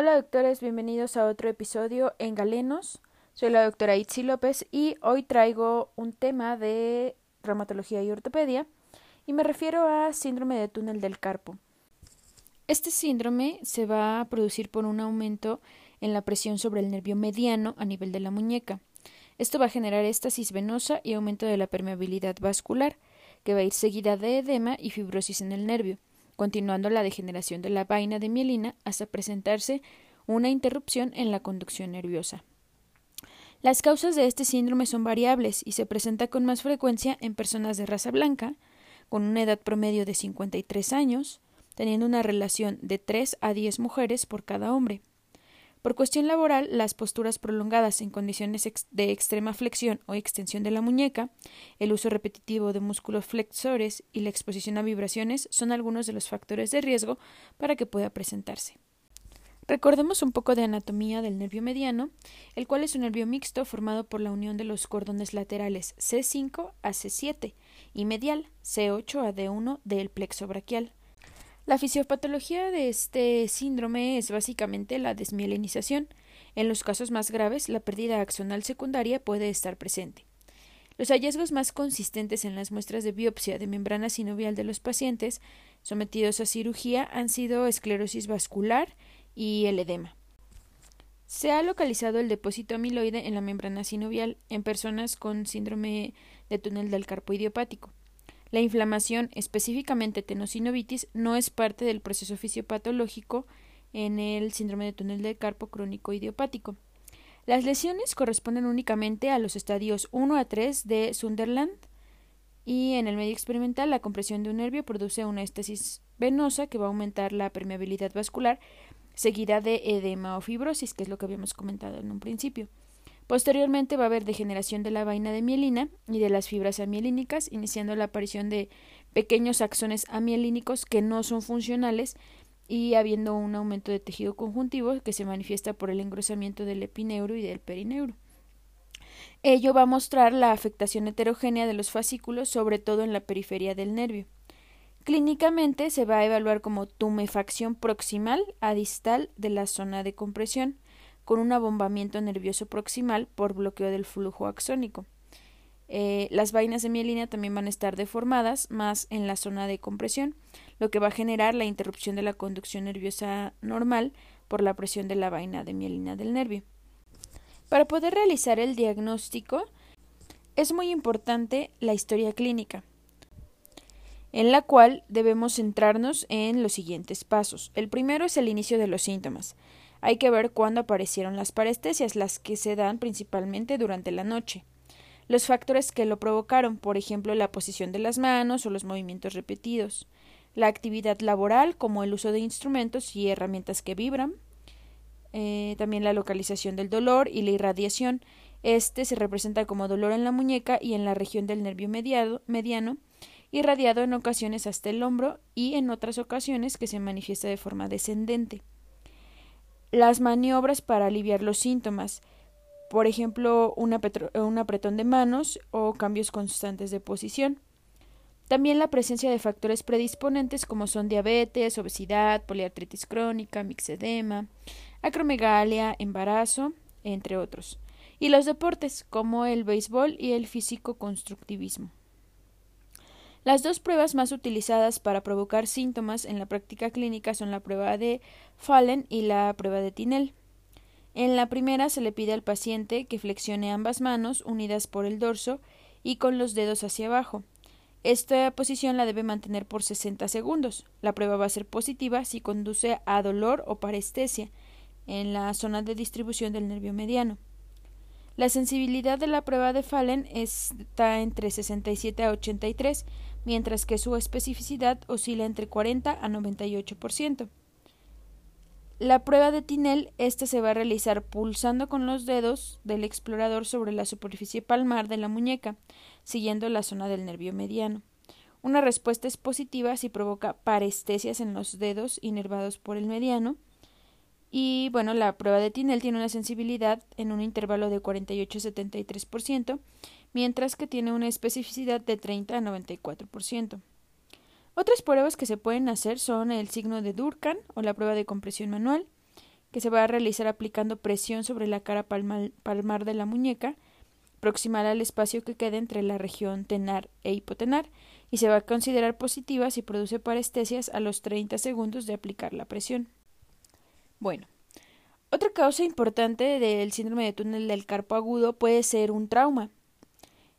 Hola doctores, bienvenidos a otro episodio en Galenos. Soy la doctora Itzi López y hoy traigo un tema de reumatología y ortopedia y me refiero a síndrome de túnel del carpo. Este síndrome se va a producir por un aumento en la presión sobre el nervio mediano a nivel de la muñeca. Esto va a generar estasis venosa y aumento de la permeabilidad vascular, que va a ir seguida de edema y fibrosis en el nervio continuando la degeneración de la vaina de mielina hasta presentarse una interrupción en la conducción nerviosa. Las causas de este síndrome son variables y se presenta con más frecuencia en personas de raza blanca, con una edad promedio de 53 años, teniendo una relación de 3 a 10 mujeres por cada hombre. Por cuestión laboral, las posturas prolongadas en condiciones de extrema flexión o extensión de la muñeca, el uso repetitivo de músculos flexores y la exposición a vibraciones son algunos de los factores de riesgo para que pueda presentarse. Recordemos un poco de anatomía del nervio mediano, el cual es un nervio mixto formado por la unión de los cordones laterales C5 a C7 y medial C8 a D1 del plexo braquial. La fisiopatología de este síndrome es básicamente la desmielinización. En los casos más graves, la pérdida axonal secundaria puede estar presente. Los hallazgos más consistentes en las muestras de biopsia de membrana sinovial de los pacientes sometidos a cirugía han sido esclerosis vascular y el edema. Se ha localizado el depósito amiloide en la membrana sinovial en personas con síndrome de túnel del carpo idiopático. La inflamación, específicamente tenosinovitis, no es parte del proceso fisiopatológico en el síndrome de túnel del carpo crónico idiopático. Las lesiones corresponden únicamente a los estadios 1 a 3 de Sunderland y en el medio experimental la compresión de un nervio produce una estasis venosa que va a aumentar la permeabilidad vascular seguida de edema o fibrosis, que es lo que habíamos comentado en un principio. Posteriormente va a haber degeneración de la vaina de mielina y de las fibras amielínicas, iniciando la aparición de pequeños axones amielínicos que no son funcionales y habiendo un aumento de tejido conjuntivo que se manifiesta por el engrosamiento del epineuro y del perineuro. Ello va a mostrar la afectación heterogénea de los fascículos, sobre todo en la periferia del nervio. Clínicamente se va a evaluar como tumefacción proximal a distal de la zona de compresión, con un abombamiento nervioso proximal por bloqueo del flujo axónico. Eh, las vainas de mielina también van a estar deformadas más en la zona de compresión, lo que va a generar la interrupción de la conducción nerviosa normal por la presión de la vaina de mielina del nervio. Para poder realizar el diagnóstico es muy importante la historia clínica, en la cual debemos centrarnos en los siguientes pasos. El primero es el inicio de los síntomas. Hay que ver cuándo aparecieron las parestesias, las que se dan principalmente durante la noche. Los factores que lo provocaron, por ejemplo, la posición de las manos o los movimientos repetidos. La actividad laboral, como el uso de instrumentos y herramientas que vibran. Eh, también la localización del dolor y la irradiación. Este se representa como dolor en la muñeca y en la región del nervio mediano, irradiado en ocasiones hasta el hombro y en otras ocasiones que se manifiesta de forma descendente las maniobras para aliviar los síntomas, por ejemplo, un, apretón de manos o cambios constantes de posición. También la presencia de factores predisponentes como son diabetes, obesidad, poliartritis crónica, mixedema, acromegalia, embarazo, entre otros. Y los deportes como el béisbol y el físico-constructivismo. Las dos pruebas más utilizadas para provocar síntomas en la práctica clínica son la prueba de Fallen y la prueba de Tinel. En la primera se le pide al paciente que flexione ambas manos unidas por el dorso y con los dedos hacia abajo. Esta posición la debe mantener por 60 segundos. La prueba va a ser positiva si conduce a dolor o parestesia en la zona de distribución del nervio mediano. La sensibilidad de la prueba de Fallen está entre 67 a 83, mientras que su especificidad oscila entre 40 a 98%. La prueba de Tinel, esta se va a realizar pulsando con los dedos del explorador sobre la superficie palmar de la muñeca, siguiendo la zona del nervio mediano. Una respuesta es positiva si provoca parestesias en los dedos inervados por el mediano. Y bueno, la prueba de Tinel tiene una sensibilidad en un intervalo de 48 a 73%, mientras que tiene una especificidad de 30 a 94%. Otras pruebas que se pueden hacer son el signo de Durkheim o la prueba de compresión manual que se va a realizar aplicando presión sobre la cara palmar de la muñeca, proximal al espacio que quede entre la región tenar e hipotenar, y se va a considerar positiva si produce parestesias a los 30 segundos de aplicar la presión. Bueno, otra causa importante del síndrome de túnel del carpo agudo puede ser un trauma.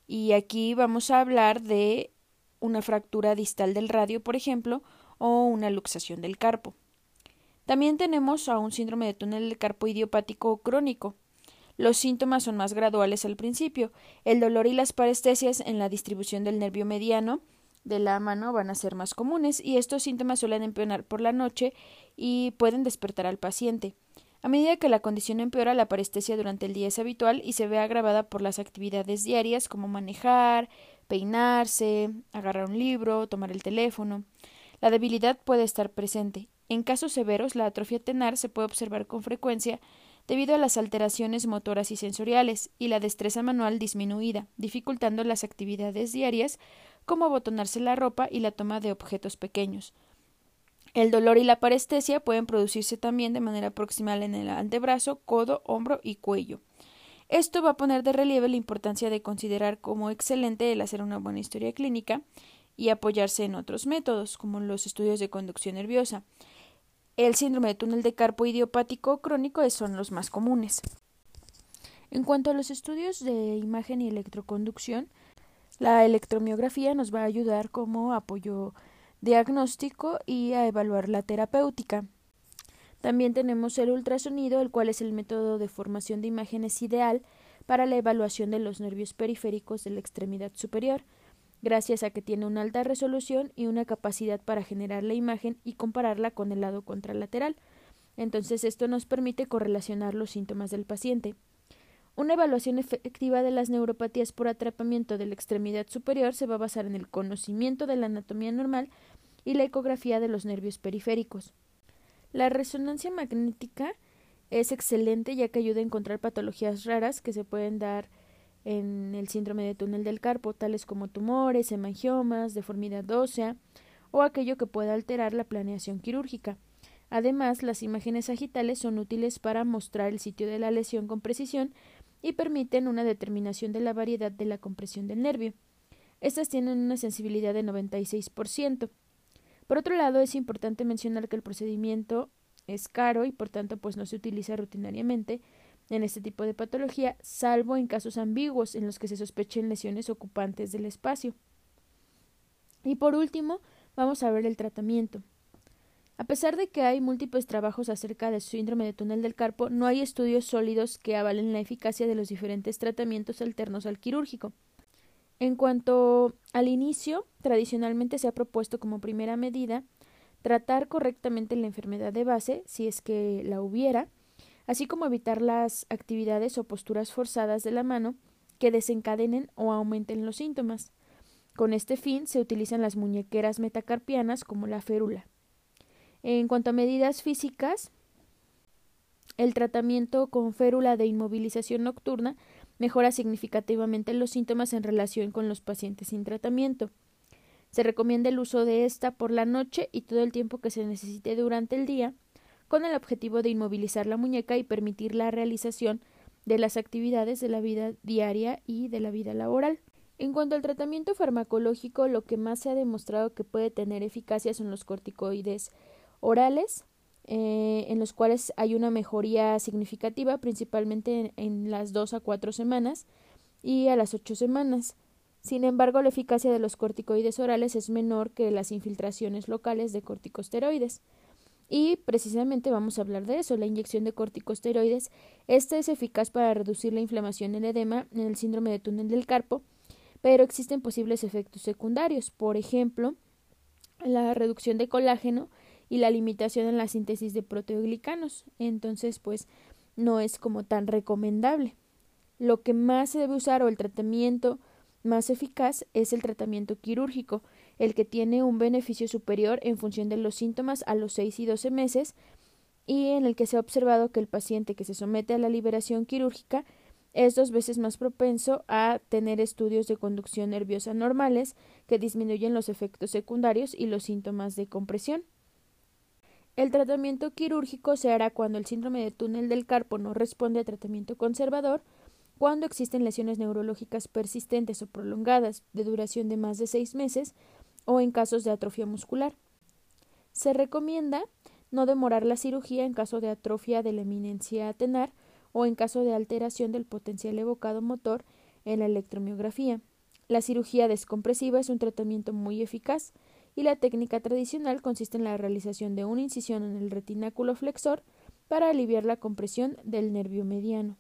Y aquí vamos a hablar de una fractura distal del radio, por ejemplo, o una luxación del carpo. También tenemos a un síndrome de túnel del carpo idiopático crónico. Los síntomas son más graduales al principio. El dolor y las parestesias en la distribución del nervio mediano de la mano van a ser más comunes y estos síntomas suelen empeorar por la noche y pueden despertar al paciente. A medida que la condición empeora, la parestesia durante el día es habitual y se ve agravada por las actividades diarias como manejar, peinarse, agarrar un libro, tomar el teléfono. La debilidad puede estar presente. En casos severos, la atrofia tenar se puede observar con frecuencia debido a las alteraciones motoras y sensoriales y la destreza manual disminuida, dificultando las actividades diarias como abotonarse la ropa y la toma de objetos pequeños. El dolor y la parestesia pueden producirse también de manera proximal en el antebrazo, codo, hombro y cuello. Esto va a poner de relieve la importancia de considerar como excelente el hacer una buena historia clínica y apoyarse en otros métodos, como los estudios de conducción nerviosa. El síndrome de túnel de carpo idiopático crónico son los más comunes. En cuanto a los estudios de imagen y electroconducción, la electromiografía nos va a ayudar como apoyo diagnóstico y a evaluar la terapéutica. También tenemos el ultrasonido, el cual es el método de formación de imágenes ideal para la evaluación de los nervios periféricos de la extremidad superior, gracias a que tiene una alta resolución y una capacidad para generar la imagen y compararla con el lado contralateral. Entonces esto nos permite correlacionar los síntomas del paciente. Una evaluación efectiva de las neuropatías por atrapamiento de la extremidad superior se va a basar en el conocimiento de la anatomía normal y la ecografía de los nervios periféricos. La resonancia magnética es excelente ya que ayuda a encontrar patologías raras que se pueden dar en el síndrome de túnel del carpo, tales como tumores, hemangiomas, deformidad ósea o aquello que pueda alterar la planeación quirúrgica. Además, las imágenes sagitales son útiles para mostrar el sitio de la lesión con precisión y permiten una determinación de la variedad de la compresión del nervio. Estas tienen una sensibilidad de 96%. Por otro lado, es importante mencionar que el procedimiento es caro y por tanto pues no se utiliza rutinariamente en este tipo de patología, salvo en casos ambiguos en los que se sospechen lesiones ocupantes del espacio. Y por último, vamos a ver el tratamiento. A pesar de que hay múltiples trabajos acerca del síndrome de túnel del carpo, no hay estudios sólidos que avalen la eficacia de los diferentes tratamientos alternos al quirúrgico. En cuanto al inicio, tradicionalmente se ha propuesto como primera medida tratar correctamente la enfermedad de base, si es que la hubiera, así como evitar las actividades o posturas forzadas de la mano que desencadenen o aumenten los síntomas. Con este fin se utilizan las muñequeras metacarpianas como la férula. En cuanto a medidas físicas, el tratamiento con férula de inmovilización nocturna mejora significativamente los síntomas en relación con los pacientes sin tratamiento. Se recomienda el uso de esta por la noche y todo el tiempo que se necesite durante el día, con el objetivo de inmovilizar la muñeca y permitir la realización de las actividades de la vida diaria y de la vida laboral. En cuanto al tratamiento farmacológico, lo que más se ha demostrado que puede tener eficacia son los corticoides orales, eh, en los cuales hay una mejoría significativa, principalmente en, las dos a cuatro semanas y a las ocho semanas. Sin embargo, la eficacia de los corticoides orales es menor que las infiltraciones locales de corticosteroides. Y precisamente vamos a hablar de eso, la inyección de corticosteroides. Esta es eficaz para reducir la inflamación en edema en el síndrome de túnel del carpo, pero existen posibles efectos secundarios, por ejemplo, la reducción de colágeno y la limitación en la síntesis de proteoglicanos. Entonces, pues no es como tan recomendable. Lo que más se debe usar o el tratamiento más eficaz es el tratamiento quirúrgico, el que tiene un beneficio superior en función de los síntomas a los 6 y 12 meses y en el que se ha observado que el paciente que se somete a la liberación quirúrgica es dos veces más propenso a tener estudios de conducción nerviosa normales que disminuyen los efectos secundarios y los síntomas de compresión. El tratamiento quirúrgico se hará cuando el síndrome de túnel del carpo no responde a tratamiento conservador, cuando existen lesiones neurológicas persistentes o prolongadas de duración de más de seis meses o en casos de atrofia muscular. Se recomienda no demorar la cirugía en caso de atrofia de la eminencia tenar o en caso de alteración del potencial evocado motor en la electromiografía. La cirugía descompresiva es un tratamiento muy eficaz y la técnica tradicional consiste en la realización de una incisión en el retináculo flexor para aliviar la compresión del nervio mediano.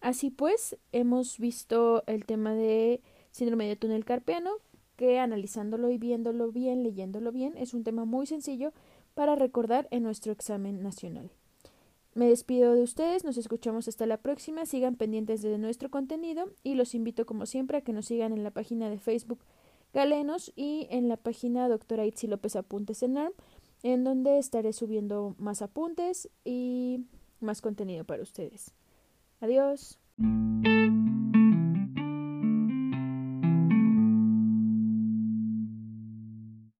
Así pues, hemos visto el tema de síndrome de túnel carpiano, que analizándolo y viéndolo bien, leyéndolo bien, es un tema muy sencillo para recordar en nuestro examen nacional. Me despido de ustedes, nos escuchamos hasta la próxima, sigan pendientes de nuestro contenido y los invito como siempre a que nos sigan en la página de Facebook Galenos y en la página doctora Itzi López Apuntes en ARM, en donde estaré subiendo más apuntes y más contenido para ustedes. Adiós.